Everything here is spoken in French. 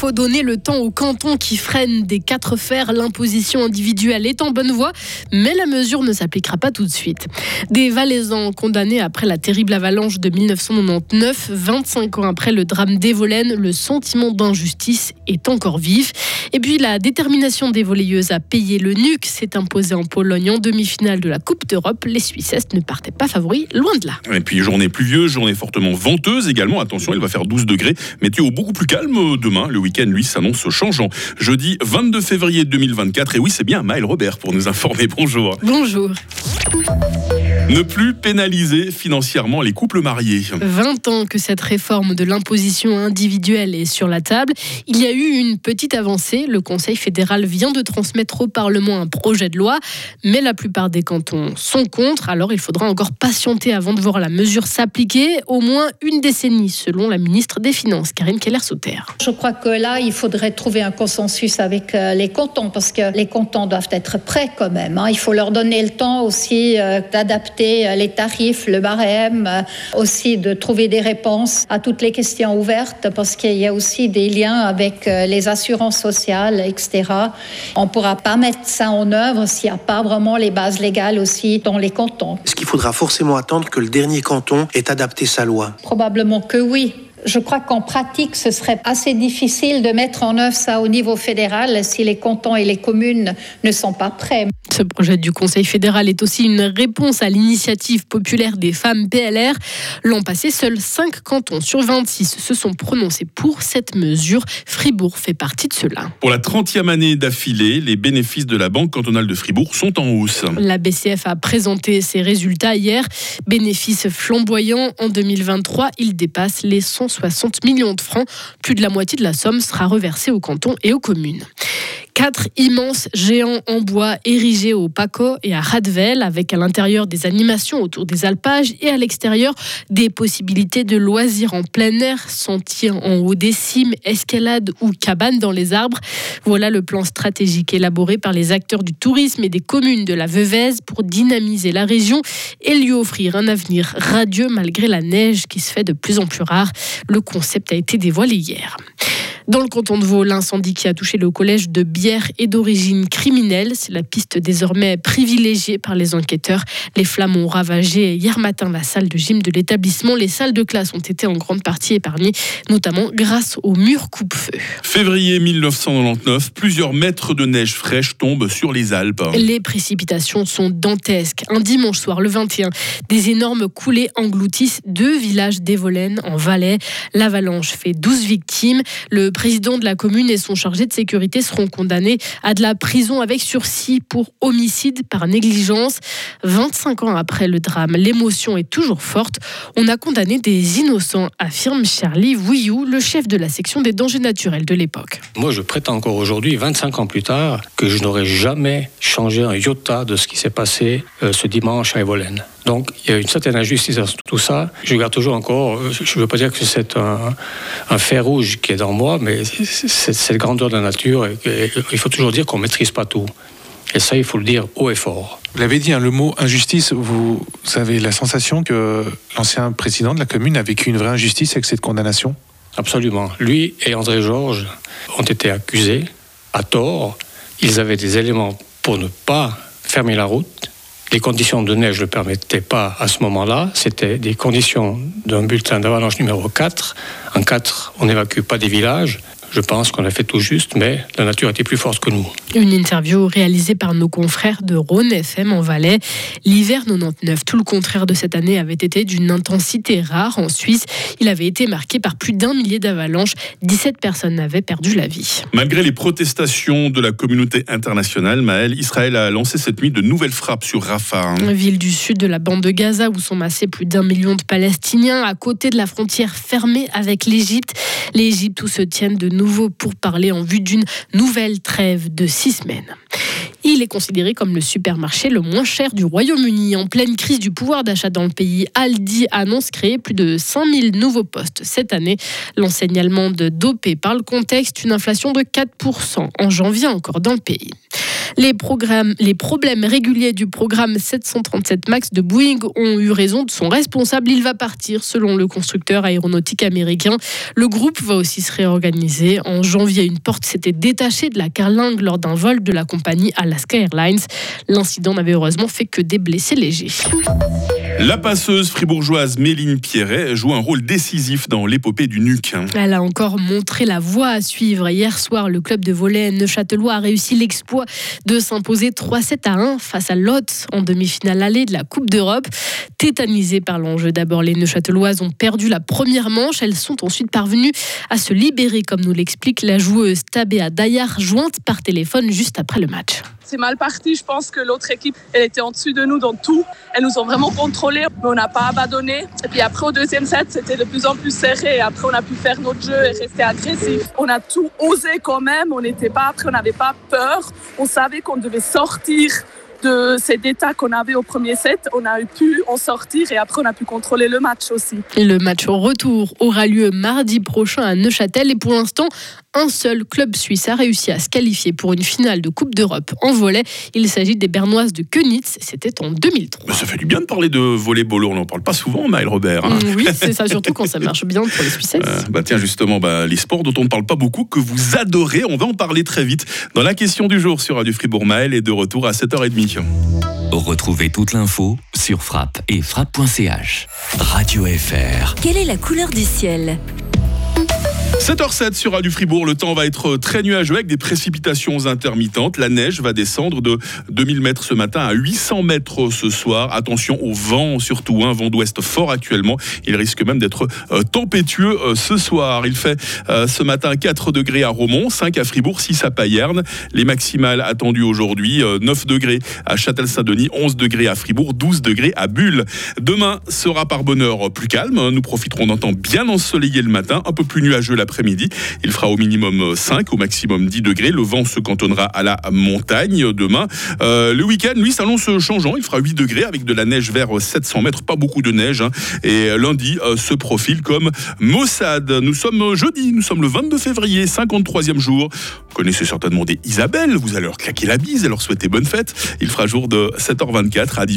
faut donner le temps aux cantons qui freinent des quatre fers. L'imposition individuelle est en bonne voie, mais la mesure ne s'appliquera pas tout de suite. Des Valaisans condamnés après la terrible avalanche de 1999, 25 ans après le drame d'Evolène, le sentiment d'injustice est encore vif. Et puis la détermination des volleyeuses à payer le nuque s'est imposée en Pologne en demi-finale de la Coupe d'Europe. Les Suissesses ne partaient pas favoris, loin de là. Et puis journée pluvieuse, journée fortement venteuse également. Attention, il va faire 12 degrés. Météo beaucoup plus calme demain. Le week-end, lui, s'annonce changeant. Jeudi 22 février 2024. Et oui, c'est bien Maël Robert pour nous informer. Bonjour. Bonjour. Ne plus pénaliser financièrement les couples mariés. 20 ans que cette réforme de l'imposition individuelle est sur la table. Il y a eu une petite avancée. Le Conseil fédéral vient de transmettre au Parlement un projet de loi, mais la plupart des cantons sont contre. Alors il faudra encore patienter avant de voir la mesure s'appliquer. Au moins une décennie, selon la ministre des Finances, Karine Keller-Souter. Je crois que là, il faudrait trouver un consensus avec euh, les cantons, parce que les cantons doivent être prêts quand même. Hein. Il faut leur donner le temps aussi euh, d'adapter euh, les tarifs, le barème, euh, aussi de trouver des réponses à toutes les questions ouvertes parce qu'il y a aussi des liens avec euh, les assurances sociales, etc. On ne pourra pas mettre ça en œuvre s'il n'y a pas vraiment les bases légales aussi dans les cantons. Est-ce qu'il faudra forcément attendre que le dernier canton ait adapté sa loi? Probablement que oui. Je crois qu'en pratique, ce serait assez difficile de mettre en œuvre ça au niveau fédéral si les cantons et les communes ne sont pas prêts. Ce projet du Conseil fédéral est aussi une réponse à l'initiative populaire des femmes PLR. L'an passé, seuls 5 cantons sur 26 se sont prononcés pour cette mesure. Fribourg fait partie de cela. Pour la 30e année d'affilée, les bénéfices de la Banque cantonale de Fribourg sont en hausse. La BCF a présenté ses résultats hier. Bénéfices flamboyants en 2023, ils dépassent les 160 millions de francs. Plus de la moitié de la somme sera reversée aux cantons et aux communes. Quatre immenses géants en bois érigés au Paco et à Radvel, avec à l'intérieur des animations autour des alpages et à l'extérieur des possibilités de loisirs en plein air, sentiers en haut des cimes, escalade ou cabane dans les arbres. Voilà le plan stratégique élaboré par les acteurs du tourisme et des communes de la Veuvez pour dynamiser la région et lui offrir un avenir radieux malgré la neige qui se fait de plus en plus rare. Le concept a été dévoilé hier. Dans le canton de Vaud, l'incendie qui a touché le collège de Bière est d'origine criminelle. C'est la piste désormais privilégiée par les enquêteurs. Les flammes ont ravagé hier matin la salle de gym de l'établissement. Les salles de classe ont été en grande partie épargnées, notamment grâce aux murs coupe-feu. Février 1999, plusieurs mètres de neige fraîche tombent sur les Alpes. Les précipitations sont dantesques. Un dimanche soir, le 21, des énormes coulées engloutissent deux villages d'Evolène en Valais. L'avalanche fait 12 victimes. Le président de la commune et son chargé de sécurité seront condamnés à de la prison avec sursis pour homicide par négligence. 25 ans après le drame, l'émotion est toujours forte. On a condamné des innocents, affirme Charlie Wouillou, le chef de la section des dangers naturels de l'époque. Moi, je prétends encore aujourd'hui, 25 ans plus tard, que je n'aurais jamais changé un iota de ce qui s'est passé euh, ce dimanche à Evolène. Donc il y a une certaine injustice dans tout ça. Je garde toujours encore, je ne veux pas dire que c'est un, un, fer rouge qui est dans moi, mais c'est cette grandeur de la nature. Et, il faut toujours dire qu'on ne maîtrise pas tout. Et ça, il faut le dire haut et fort. Vous l'avez dit, hein, le mot injustice, vous avez la sensation que l'ancien président de la commune a vécu une vraie injustice avec cette condamnation? Absolument. Lui et André Georges ont été accusés à tort. Ils avaient des éléments pour ne pas fermer la route les conditions de neige ne le permettaient pas à ce moment-là. C'était des conditions d'un bulletin d'avalanche numéro 4. En 4, on n'évacue pas des villages. Je pense qu'on a fait tout juste, mais la nature était plus forte que nous. Une interview réalisée par nos confrères de Rhône FM en Valais. L'hiver 99, tout le contraire de cette année, avait été d'une intensité rare en Suisse. Il avait été marqué par plus d'un millier d'avalanches. 17 personnes avaient perdu la vie. Malgré les protestations de la communauté internationale, Maël, Israël a lancé cette nuit de nouvelles frappes sur Rafah. Ville du sud de la bande de Gaza où sont massés plus d'un million de Palestiniens à côté de la frontière fermée avec l'Égypte. L'Égypte où se tiennent de nouveau pour parler en vue d'une nouvelle trêve de six semaines. Il est considéré comme le supermarché le moins cher du Royaume-Uni. En pleine crise du pouvoir d'achat dans le pays, Aldi annonce créer plus de 5000 nouveaux postes cette année. L'enseigne allemande dopée par le contexte, une inflation de 4% en janvier encore dans le pays. Les, problèmes réguliers du programme 737 MAX de Boeing ont eu raison de son responsable. Il va partir selon le constructeur aéronautique américain. Le groupe va aussi se réorganiser. En janvier, une porte s'était détachée de la carlingue lors d'un vol de la compagnie Alaska Airlines. L'incident n'avait heureusement fait que des blessés légers. La passeuse fribourgeoise Méline Pierret joue un rôle décisif dans l'épopée du NUC. Elle a encore montré la voie à suivre. Hier soir, le club de volley Neuchâtelois a réussi l'exploit de s'imposer 3-7 à 1 face à Lotz en demi-finale allée de la Coupe d'Europe. Tétanisées par l'enjeu, d'abord les Neuchâteloises ont perdu la première manche. Elles sont ensuite parvenues à se libérer, comme nous l'explique la joueuse Tabea Dayar, jointe par téléphone juste après le match c'est mal parti. Je pense que l'autre équipe, elle était en dessus de nous dans tout. Elles nous ont vraiment contrôlés, mais on n'a pas abandonné. Et puis après, au deuxième set, c'était de plus en plus serré. Après, on a pu faire notre jeu et rester agressif. On a tout osé quand même. On n'était pas après, on n'avait pas peur. On savait qu'on devait sortir de cet état qu'on avait au premier set, on a pu en sortir et après on a pu contrôler le match aussi. Le match au retour aura lieu mardi prochain à Neuchâtel et pour l'instant, un seul club suisse a réussi à se qualifier pour une finale de Coupe d'Europe en volet. Il s'agit des Bernoises de Könitz. C'était en 2003. ça fait du bien de parler de volleyball. On n'en parle pas souvent, Maël Robert. Hein. oui, c'est ça, surtout quand ça marche bien pour les Suissettes. Euh, bah tiens, justement, bah, les sports dont on ne parle pas beaucoup, que vous adorez, on va en parler très vite dans la question du jour sur Radio Fribourg. Maël est de retour à 7h30. Retrouvez toute l'info sur frappe et frappe.ch. Radio FR. Quelle est la couleur du ciel? 7h07 sur Radio Fribourg, le temps va être très nuageux avec des précipitations intermittentes. La neige va descendre de 2000 mètres ce matin à 800 mètres ce soir. Attention au vent surtout, un vent d'ouest fort actuellement. Il risque même d'être euh, tempétueux euh, ce soir. Il fait euh, ce matin 4 degrés à Romont, 5 à Fribourg, 6 à Payerne. Les maximales attendues aujourd'hui, 9 degrés à Châtel-Saint-Denis, 11 degrés à Fribourg, 12 degrés à Bulle. Demain sera par bonheur plus calme. Nous profiterons d'un temps bien ensoleillé le matin, un peu plus nuageux la après-midi. Il fera au minimum 5, au maximum 10 degrés. Le vent se cantonnera à la montagne demain. Euh, le week-end, lui, s'annonce changeant. Il fera 8 degrés avec de la neige vers 700 mètres, pas beaucoup de neige. Hein. Et lundi euh, se profile comme Mossad. Nous sommes jeudi, nous sommes le 22 février, 53e jour. Vous connaissez certainement des Isabelle. Vous allez leur claquer la bise et leur souhaiter bonne fête. Il fera jour de 7h24 à 18